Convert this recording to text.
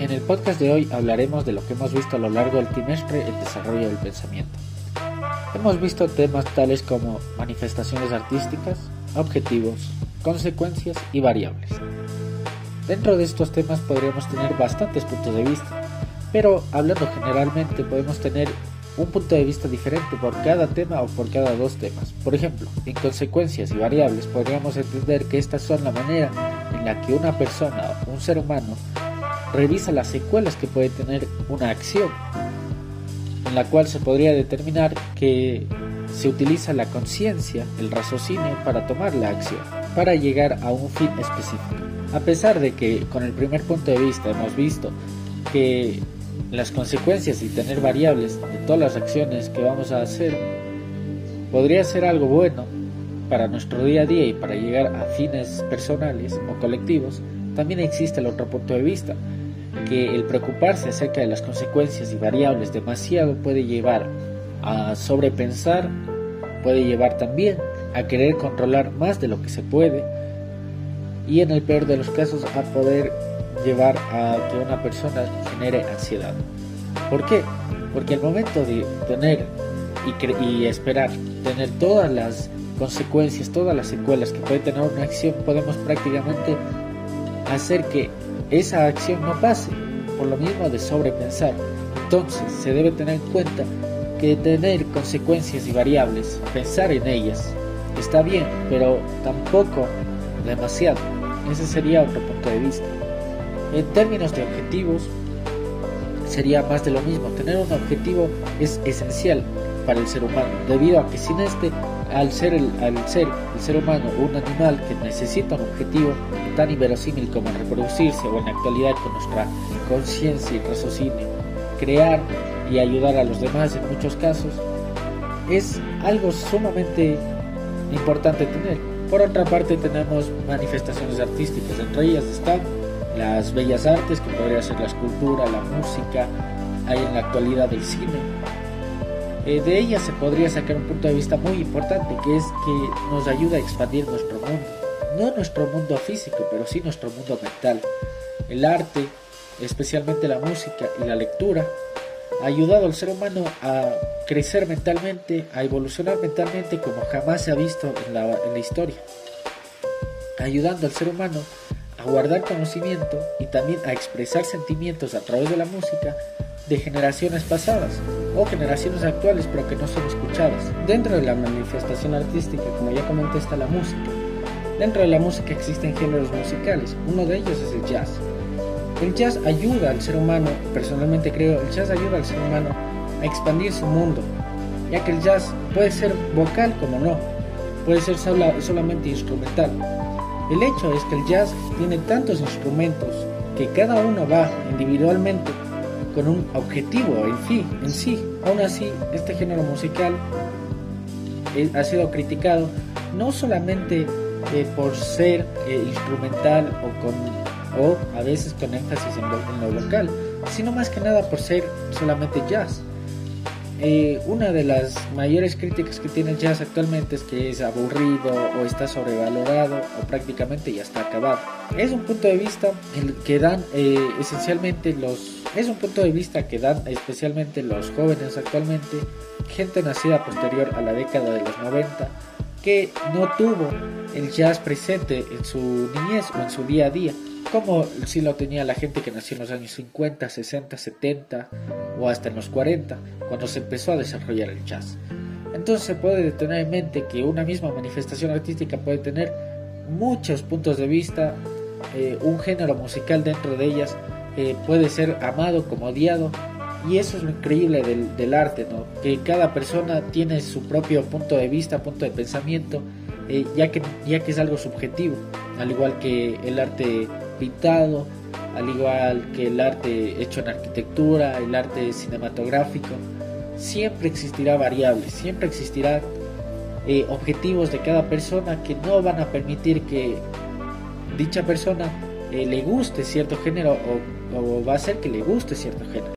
En el podcast de hoy hablaremos de lo que hemos visto a lo largo del trimestre el desarrollo del pensamiento. Hemos visto temas tales como manifestaciones artísticas, objetivos, consecuencias y variables. Dentro de estos temas podríamos tener bastantes puntos de vista, pero hablando generalmente podemos tener un punto de vista diferente por cada tema o por cada dos temas. Por ejemplo, en consecuencias y variables podríamos entender que estas son la manera en la que una persona, un ser humano, revisa las secuelas que puede tener una acción, en la cual se podría determinar que se utiliza la conciencia, el raciocinio para tomar la acción, para llegar a un fin específico. A pesar de que con el primer punto de vista hemos visto que las consecuencias y tener variables de todas las acciones que vamos a hacer podría ser algo bueno para nuestro día a día y para llegar a fines personales o colectivos, también existe el otro punto de vista, que el preocuparse acerca de las consecuencias y variables demasiado puede llevar a sobrepensar, puede llevar también a querer controlar más de lo que se puede y en el peor de los casos a poder llevar a que una persona genere ansiedad. ¿Por qué? Porque al momento de tener y esperar tener todas las consecuencias, todas las secuelas que puede tener una acción, podemos prácticamente hacer que esa acción no pase, por lo mismo de sobrepensar. Entonces se debe tener en cuenta que tener consecuencias y variables, pensar en ellas, está bien, pero tampoco demasiado. Ese sería otro punto de vista. En términos de objetivos, sería más de lo mismo. Tener un objetivo es esencial para el ser humano, debido a que sin este al ser el, al ser el ser humano un animal que necesita un objetivo tan inverosímil como reproducirse o en la actualidad con nuestra conciencia y raciocinio, crear y ayudar a los demás en muchos casos, es algo sumamente importante tener. Por otra parte tenemos manifestaciones artísticas, entre ellas están las bellas artes, que podría ser la escultura, la música, hay en la actualidad el cine, eh, de ella se podría sacar un punto de vista muy importante, que es que nos ayuda a expandir nuestro mundo. No nuestro mundo físico, pero sí nuestro mundo mental. El arte, especialmente la música y la lectura, ha ayudado al ser humano a crecer mentalmente, a evolucionar mentalmente como jamás se ha visto en la, en la historia. Ayudando al ser humano a guardar conocimiento y también a expresar sentimientos a través de la música de generaciones pasadas o generaciones actuales pero que no son escuchadas. Dentro de la manifestación artística, como ya comenté, está la música. Dentro de la música existen géneros musicales, uno de ellos es el jazz. El jazz ayuda al ser humano, personalmente creo, el jazz ayuda al ser humano a expandir su mundo, ya que el jazz puede ser vocal como no, puede ser solamente instrumental. El hecho es que el jazz tiene tantos instrumentos que cada uno va individualmente con un objetivo en sí, en sí. Aún así, este género musical ha sido criticado no solamente eh, por ser eh, instrumental o, con, o a veces con énfasis en lo, local, sino más que nada por ser solamente jazz. Eh, una de las mayores críticas que tiene el jazz actualmente es que es aburrido o está sobrevalorado o prácticamente ya está acabado. Es un punto de vista que dan esencialmente los es un punto de vista que dan especialmente los jóvenes actualmente, gente nacida posterior a la década de los 90, que no tuvo el jazz presente en su niñez o en su día a día, como si lo tenía la gente que nació en los años 50, 60, 70 o hasta en los 40, cuando se empezó a desarrollar el jazz. Entonces se puede tener en mente que una misma manifestación artística puede tener muchos puntos de vista, eh, un género musical dentro de ellas eh, puede ser amado como odiado. Y eso es lo increíble del, arte, ¿no? Que cada persona tiene su propio punto de vista, punto de pensamiento, eh, ya, que, ya que es algo subjetivo, al igual que el arte pintado, al igual que el arte hecho en arquitectura, el arte cinematográfico, siempre existirá variables, siempre existirán eh, objetivos de cada persona que no van a permitir que dicha persona le guste cierto género o, o va a ser que le guste cierto género.